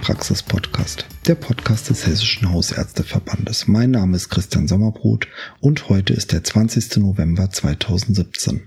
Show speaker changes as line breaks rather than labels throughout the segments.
Praxis-Podcast, der Podcast des Hessischen Hausärzteverbandes. Mein Name ist Christian Sommerbrot und heute ist der 20. November 2017.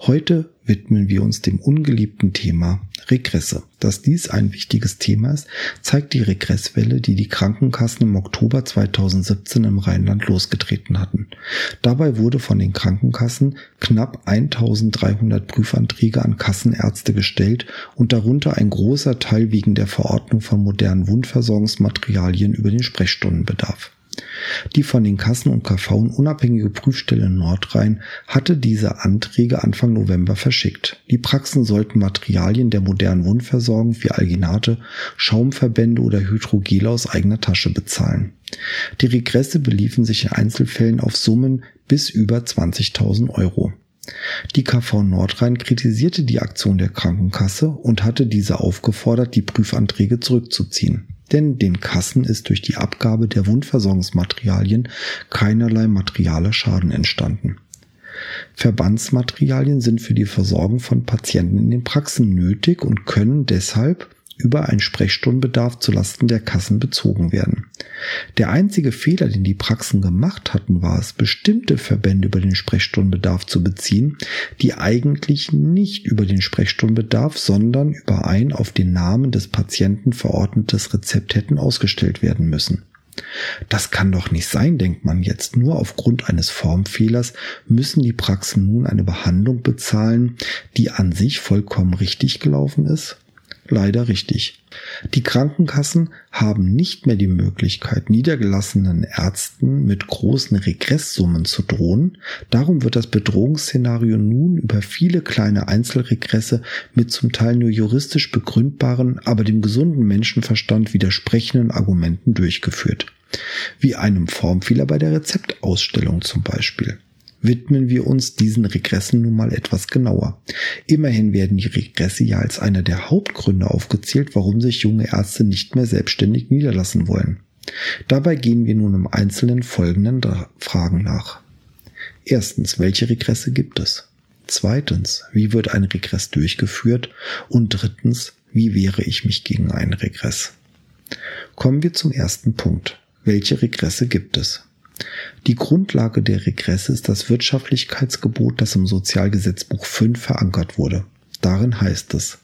Heute widmen wir uns dem ungeliebten Thema Regresse. Dass dies ein wichtiges Thema ist, zeigt die Regresswelle, die die Krankenkassen im Oktober 2017 im Rheinland losgetreten hatten. Dabei wurde von den Krankenkassen knapp 1300 Prüfanträge an Kassenärzte gestellt und darunter ein großer Teil wegen der Verordnung von modernen Wundversorgungsmaterialien über den Sprechstundenbedarf. Die von den Kassen und KV unabhängige Prüfstelle Nordrhein hatte diese Anträge Anfang November verschickt. Die Praxen sollten Materialien der modernen Wundversorgung wie Alginate, Schaumverbände oder Hydrogele aus eigener Tasche bezahlen. Die Regresse beliefen sich in Einzelfällen auf Summen bis über 20.000 Euro. Die KV Nordrhein kritisierte die Aktion der Krankenkasse und hatte diese aufgefordert, die Prüfanträge zurückzuziehen denn den Kassen ist durch die Abgabe der Wundversorgungsmaterialien keinerlei materialer Schaden entstanden. Verbandsmaterialien sind für die Versorgung von Patienten in den Praxen nötig und können deshalb über einen Sprechstundenbedarf zulasten der Kassen bezogen werden. Der einzige Fehler, den die Praxen gemacht hatten, war es, bestimmte Verbände über den Sprechstundenbedarf zu beziehen, die eigentlich nicht über den Sprechstundenbedarf, sondern über ein auf den Namen des Patienten verordnetes Rezept hätten ausgestellt werden müssen. Das kann doch nicht sein, denkt man jetzt. Nur aufgrund eines Formfehlers müssen die Praxen nun eine Behandlung bezahlen, die an sich vollkommen richtig gelaufen ist? Leider richtig. Die Krankenkassen haben nicht mehr die Möglichkeit, niedergelassenen Ärzten mit großen Regresssummen zu drohen. Darum wird das Bedrohungsszenario nun über viele kleine Einzelregresse mit zum Teil nur juristisch begründbaren, aber dem gesunden Menschenverstand widersprechenden Argumenten durchgeführt. Wie einem Formfehler bei der Rezeptausstellung zum Beispiel widmen wir uns diesen Regressen nun mal etwas genauer. Immerhin werden die Regresse ja als einer der Hauptgründe aufgezählt, warum sich junge Ärzte nicht mehr selbstständig niederlassen wollen. Dabei gehen wir nun im Einzelnen folgenden Fragen nach. Erstens, welche Regresse gibt es? Zweitens, wie wird ein Regress durchgeführt? Und drittens, wie wehre ich mich gegen einen Regress? Kommen wir zum ersten Punkt. Welche Regresse gibt es? Die Grundlage der Regresse ist das Wirtschaftlichkeitsgebot, das im Sozialgesetzbuch 5 verankert wurde. Darin heißt es,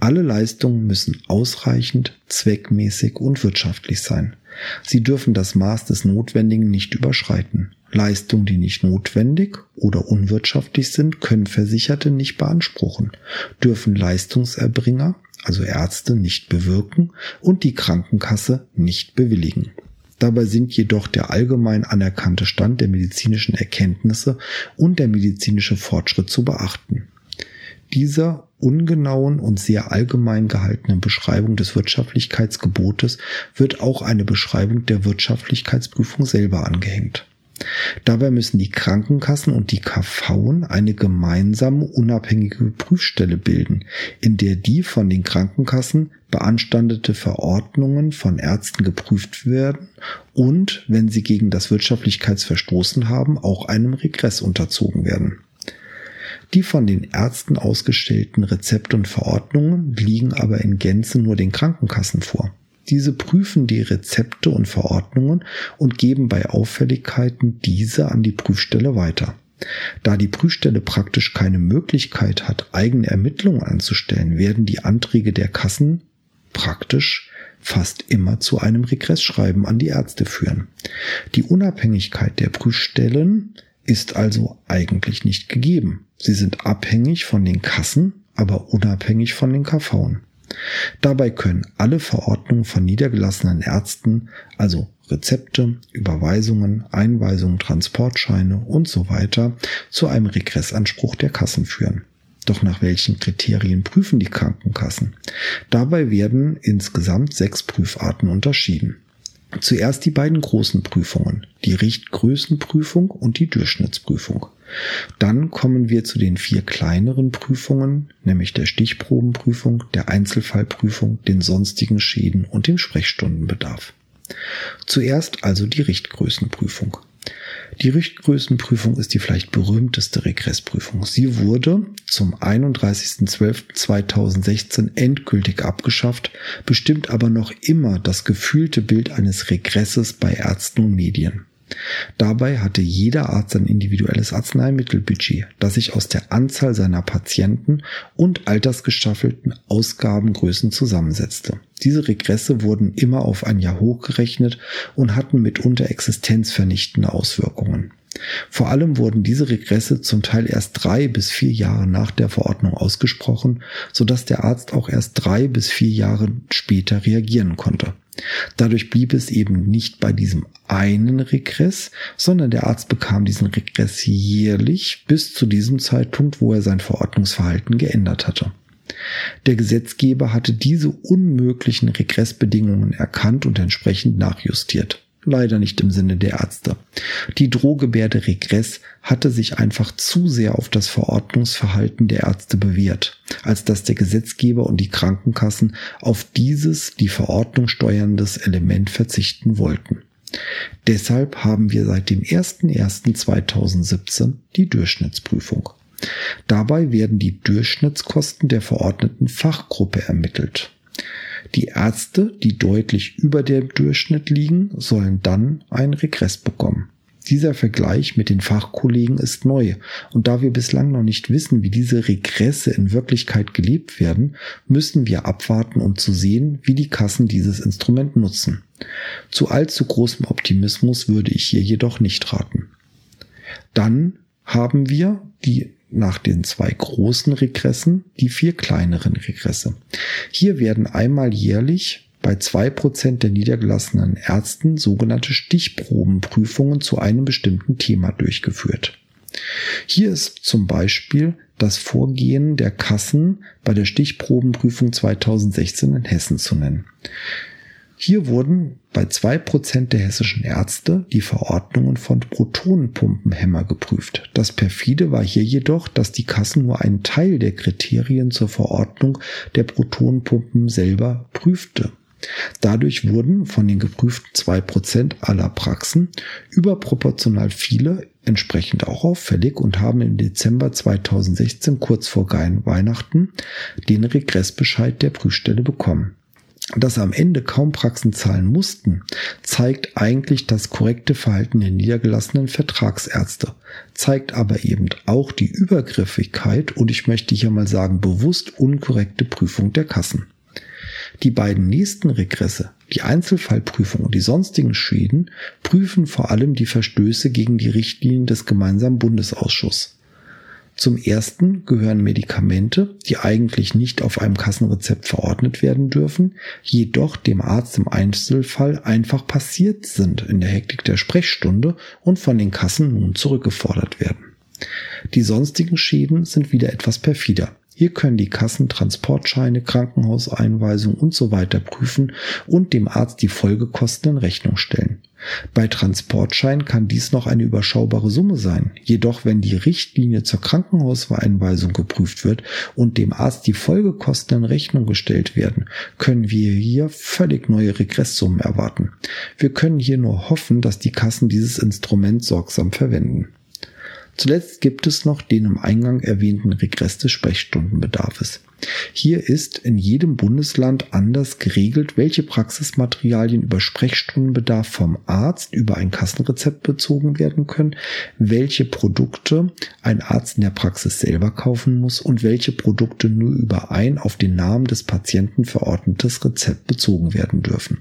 alle Leistungen müssen ausreichend, zweckmäßig und wirtschaftlich sein. Sie dürfen das Maß des Notwendigen nicht überschreiten. Leistungen, die nicht notwendig oder unwirtschaftlich sind, können Versicherte nicht beanspruchen, dürfen Leistungserbringer, also Ärzte, nicht bewirken und die Krankenkasse nicht bewilligen. Dabei sind jedoch der allgemein anerkannte Stand der medizinischen Erkenntnisse und der medizinische Fortschritt zu beachten. Dieser ungenauen und sehr allgemein gehaltenen Beschreibung des Wirtschaftlichkeitsgebotes wird auch eine Beschreibung der Wirtschaftlichkeitsprüfung selber angehängt. Dabei müssen die Krankenkassen und die KV eine gemeinsame unabhängige Prüfstelle bilden, in der die von den Krankenkassen beanstandete Verordnungen von Ärzten geprüft werden und, wenn sie gegen das Wirtschaftlichkeitsverstoßen haben, auch einem Regress unterzogen werden. Die von den Ärzten ausgestellten Rezepte und Verordnungen liegen aber in Gänze nur den Krankenkassen vor. Diese prüfen die Rezepte und Verordnungen und geben bei Auffälligkeiten diese an die Prüfstelle weiter. Da die Prüfstelle praktisch keine Möglichkeit hat, eigene Ermittlungen anzustellen, werden die Anträge der Kassen praktisch fast immer zu einem Regressschreiben an die Ärzte führen. Die Unabhängigkeit der Prüfstellen ist also eigentlich nicht gegeben. Sie sind abhängig von den Kassen, aber unabhängig von den KV. Dabei können alle Verordnungen von niedergelassenen Ärzten, also Rezepte, Überweisungen, Einweisungen, Transportscheine und so weiter, zu einem Regressanspruch der Kassen führen. Doch nach welchen Kriterien prüfen die Krankenkassen? Dabei werden insgesamt sechs Prüfarten unterschieden. Zuerst die beiden großen Prüfungen, die Richtgrößenprüfung und die Durchschnittsprüfung. Dann kommen wir zu den vier kleineren Prüfungen, nämlich der Stichprobenprüfung, der Einzelfallprüfung, den sonstigen Schäden und dem Sprechstundenbedarf. Zuerst also die Richtgrößenprüfung. Die Richtgrößenprüfung ist die vielleicht berühmteste Regressprüfung. Sie wurde zum 31.12.2016 endgültig abgeschafft, bestimmt aber noch immer das gefühlte Bild eines Regresses bei Ärzten und Medien. Dabei hatte jeder Arzt ein individuelles Arzneimittelbudget, das sich aus der Anzahl seiner Patienten und altersgestaffelten Ausgabengrößen zusammensetzte. Diese Regresse wurden immer auf ein Jahr hochgerechnet und hatten mitunter existenzvernichtende Auswirkungen. Vor allem wurden diese Regresse zum Teil erst drei bis vier Jahre nach der Verordnung ausgesprochen, sodass der Arzt auch erst drei bis vier Jahre später reagieren konnte. Dadurch blieb es eben nicht bei diesem einen Regress, sondern der Arzt bekam diesen Regress jährlich bis zu diesem Zeitpunkt, wo er sein Verordnungsverhalten geändert hatte. Der Gesetzgeber hatte diese unmöglichen Regressbedingungen erkannt und entsprechend nachjustiert leider nicht im Sinne der Ärzte. Die Drohgebärde Regress hatte sich einfach zu sehr auf das Verordnungsverhalten der Ärzte bewährt, als dass der Gesetzgeber und die Krankenkassen auf dieses die Verordnung steuerndes Element verzichten wollten. Deshalb haben wir seit dem 01.01.2017 die Durchschnittsprüfung. Dabei werden die Durchschnittskosten der verordneten Fachgruppe ermittelt. Die Ärzte, die deutlich über dem Durchschnitt liegen, sollen dann einen Regress bekommen. Dieser Vergleich mit den Fachkollegen ist neu und da wir bislang noch nicht wissen, wie diese Regresse in Wirklichkeit gelebt werden, müssen wir abwarten, um zu sehen, wie die Kassen dieses Instrument nutzen. Zu allzu großem Optimismus würde ich hier jedoch nicht raten. Dann haben wir die nach den zwei großen Regressen die vier kleineren Regresse. Hier werden einmal jährlich bei zwei Prozent der niedergelassenen Ärzten sogenannte Stichprobenprüfungen zu einem bestimmten Thema durchgeführt. Hier ist zum Beispiel das Vorgehen der Kassen bei der Stichprobenprüfung 2016 in Hessen zu nennen. Hier wurden bei zwei Prozent der hessischen Ärzte die Verordnungen von Protonenpumpenhämmer geprüft. Das perfide war hier jedoch, dass die Kassen nur einen Teil der Kriterien zur Verordnung der Protonenpumpen selber prüfte. Dadurch wurden von den geprüften zwei Prozent aller Praxen überproportional viele entsprechend auch auffällig und haben im Dezember 2016 kurz vor Weihnachten den Regressbescheid der Prüfstelle bekommen dass am Ende kaum Praxen zahlen mussten, zeigt eigentlich das korrekte Verhalten der niedergelassenen Vertragsärzte, zeigt aber eben auch die Übergriffigkeit und ich möchte hier mal sagen bewusst unkorrekte Prüfung der Kassen. Die beiden nächsten Regresse, die Einzelfallprüfung und die sonstigen Schäden, prüfen vor allem die Verstöße gegen die Richtlinien des gemeinsamen Bundesausschusses. Zum ersten gehören Medikamente, die eigentlich nicht auf einem Kassenrezept verordnet werden dürfen, jedoch dem Arzt im Einzelfall einfach passiert sind in der Hektik der Sprechstunde und von den Kassen nun zurückgefordert werden. Die sonstigen Schäden sind wieder etwas perfider. Hier können die Kassen Transportscheine, Krankenhauseinweisungen und so weiter prüfen und dem Arzt die Folgekosten in Rechnung stellen. Bei Transportschein kann dies noch eine überschaubare Summe sein. Jedoch, wenn die Richtlinie zur Krankenhauseinweisung geprüft wird und dem Arzt die Folgekosten in Rechnung gestellt werden, können wir hier völlig neue Regresssummen erwarten. Wir können hier nur hoffen, dass die Kassen dieses Instrument sorgsam verwenden. Zuletzt gibt es noch den im Eingang erwähnten Regress des Sprechstundenbedarfs. Hier ist in jedem Bundesland anders geregelt, welche Praxismaterialien über Sprechstundenbedarf vom Arzt über ein Kassenrezept bezogen werden können, welche Produkte ein Arzt in der Praxis selber kaufen muss und welche Produkte nur über ein auf den Namen des Patienten verordnetes Rezept bezogen werden dürfen.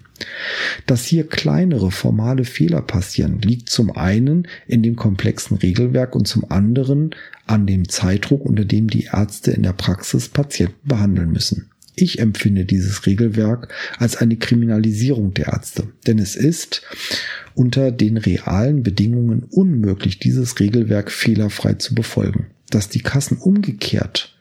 Dass hier kleinere formale Fehler passieren, liegt zum einen in dem komplexen Regelwerk und zum anderen an dem Zeitdruck, unter dem die Ärzte in der Praxis Patienten behandeln müssen. Ich empfinde dieses Regelwerk als eine Kriminalisierung der Ärzte, denn es ist unter den realen Bedingungen unmöglich, dieses Regelwerk fehlerfrei zu befolgen. Dass die Kassen umgekehrt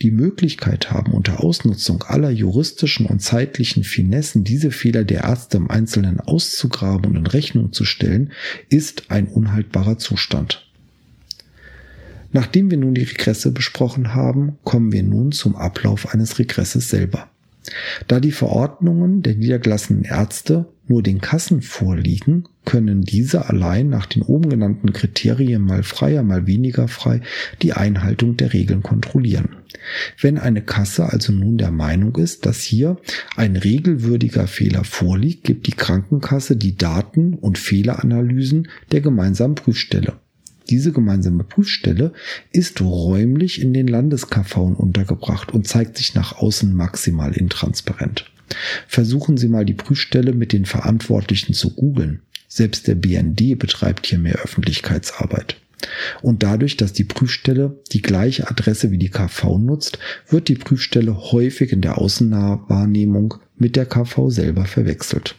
die Möglichkeit haben, unter Ausnutzung aller juristischen und zeitlichen Finessen diese Fehler der Ärzte im Einzelnen auszugraben und in Rechnung zu stellen, ist ein unhaltbarer Zustand. Nachdem wir nun die Regresse besprochen haben, kommen wir nun zum Ablauf eines Regresses selber. Da die Verordnungen der niedergelassenen Ärzte nur den Kassen vorliegen, können diese allein nach den oben genannten Kriterien mal freier, mal weniger frei die Einhaltung der Regeln kontrollieren. Wenn eine Kasse also nun der Meinung ist, dass hier ein regelwürdiger Fehler vorliegt, gibt die Krankenkasse die Daten und Fehleranalysen der gemeinsamen Prüfstelle. Diese gemeinsame Prüfstelle ist räumlich in den Landes-KV untergebracht und zeigt sich nach außen maximal intransparent. Versuchen Sie mal die Prüfstelle mit den Verantwortlichen zu googeln. Selbst der BND betreibt hier mehr Öffentlichkeitsarbeit. Und dadurch, dass die Prüfstelle die gleiche Adresse wie die KV nutzt, wird die Prüfstelle häufig in der Außenwahrnehmung mit der KV selber verwechselt.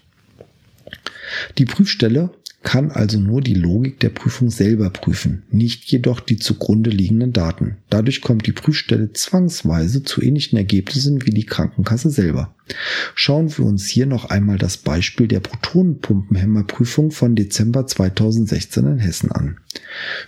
Die Prüfstelle kann also nur die Logik der Prüfung selber prüfen, nicht jedoch die zugrunde liegenden Daten. Dadurch kommt die Prüfstelle zwangsweise zu ähnlichen Ergebnissen wie die Krankenkasse selber. Schauen wir uns hier noch einmal das Beispiel der Protonenpumpenhämmerprüfung von Dezember 2016 in Hessen an.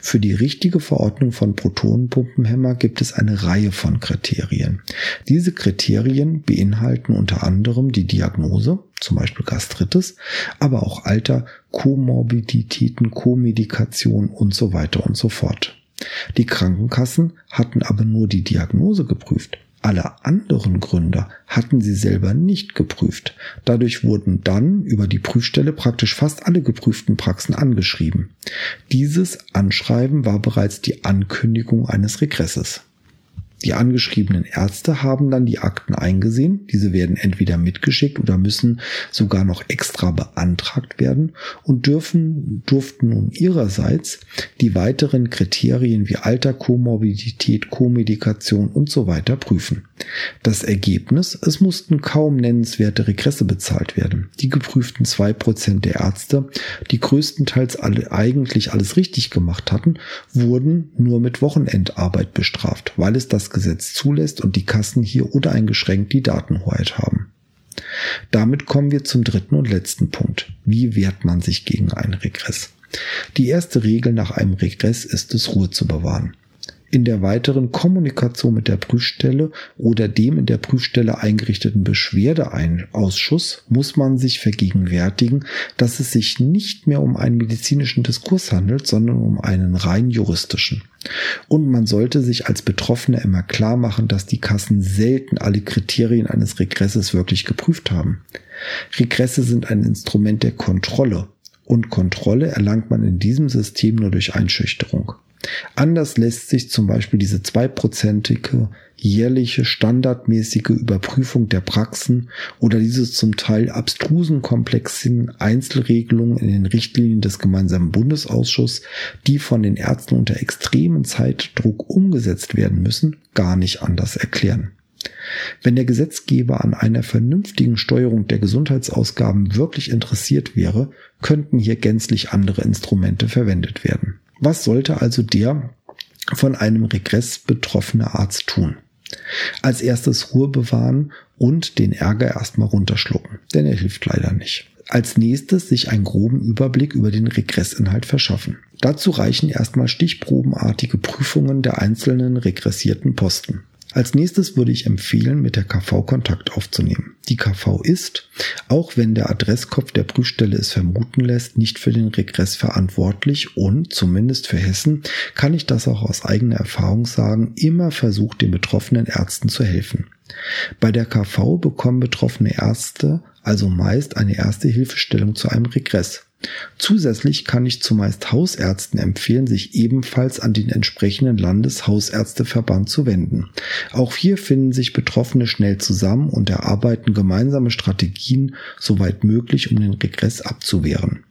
Für die richtige Verordnung von Protonenpumpenhämmer gibt es eine Reihe von Kriterien. Diese Kriterien beinhalten unter anderem die Diagnose, zum Beispiel Gastritis, aber auch Alter, Komorbiditäten, Komedikation und so weiter und so fort. Die Krankenkassen hatten aber nur die Diagnose geprüft. Alle anderen Gründe hatten sie selber nicht geprüft. Dadurch wurden dann über die Prüfstelle praktisch fast alle geprüften Praxen angeschrieben. Dieses Anschreiben war bereits die Ankündigung eines Regresses. Die angeschriebenen Ärzte haben dann die Akten eingesehen. Diese werden entweder mitgeschickt oder müssen sogar noch extra beantragt werden und dürfen, durften nun ihrerseits die weiteren Kriterien wie Alter, Komorbidität, Komedikation und so weiter prüfen. Das Ergebnis, es mussten kaum nennenswerte Regresse bezahlt werden. Die geprüften zwei Prozent der Ärzte, die größtenteils alle eigentlich alles richtig gemacht hatten, wurden nur mit Wochenendarbeit bestraft, weil es das das Gesetz zulässt und die Kassen hier uneingeschränkt die Datenhoheit haben. Damit kommen wir zum dritten und letzten Punkt. Wie wehrt man sich gegen einen Regress? Die erste Regel nach einem Regress ist es, Ruhe zu bewahren in der weiteren Kommunikation mit der Prüfstelle oder dem in der Prüfstelle eingerichteten Beschwerdeausschuss muss man sich vergegenwärtigen, dass es sich nicht mehr um einen medizinischen Diskurs handelt, sondern um einen rein juristischen. Und man sollte sich als Betroffener immer klar machen, dass die Kassen selten alle Kriterien eines Regresses wirklich geprüft haben. Regresse sind ein Instrument der Kontrolle und Kontrolle erlangt man in diesem System nur durch Einschüchterung. Anders lässt sich zum Beispiel diese zweiprozentige jährliche standardmäßige Überprüfung der Praxen oder diese zum Teil abstrusen komplexen Einzelregelungen in den Richtlinien des gemeinsamen Bundesausschusses, die von den Ärzten unter extremen Zeitdruck umgesetzt werden müssen, gar nicht anders erklären. Wenn der Gesetzgeber an einer vernünftigen Steuerung der Gesundheitsausgaben wirklich interessiert wäre, könnten hier gänzlich andere Instrumente verwendet werden. Was sollte also der von einem Regress betroffene Arzt tun? Als erstes Ruhe bewahren und den Ärger erstmal runterschlucken, denn er hilft leider nicht. Als nächstes sich einen groben Überblick über den Regressinhalt verschaffen. Dazu reichen erstmal stichprobenartige Prüfungen der einzelnen regressierten Posten. Als nächstes würde ich empfehlen, mit der KV Kontakt aufzunehmen. Die KV ist, auch wenn der Adresskopf der Prüfstelle es vermuten lässt, nicht für den Regress verantwortlich und, zumindest für Hessen, kann ich das auch aus eigener Erfahrung sagen, immer versucht, den betroffenen Ärzten zu helfen. Bei der KV bekommen betroffene Ärzte also meist eine erste Hilfestellung zu einem Regress. Zusätzlich kann ich zumeist Hausärzten empfehlen, sich ebenfalls an den entsprechenden Landeshausärzteverband zu wenden. Auch hier finden sich Betroffene schnell zusammen und erarbeiten gemeinsame Strategien, soweit möglich, um den Regress abzuwehren.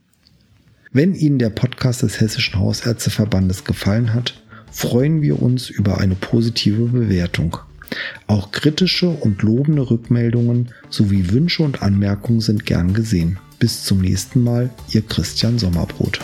Wenn Ihnen der Podcast des Hessischen Hausärzteverbandes gefallen hat, freuen wir uns über eine positive Bewertung. Auch kritische und lobende Rückmeldungen sowie Wünsche und Anmerkungen sind gern gesehen. Bis zum nächsten Mal, Ihr Christian Sommerbrot.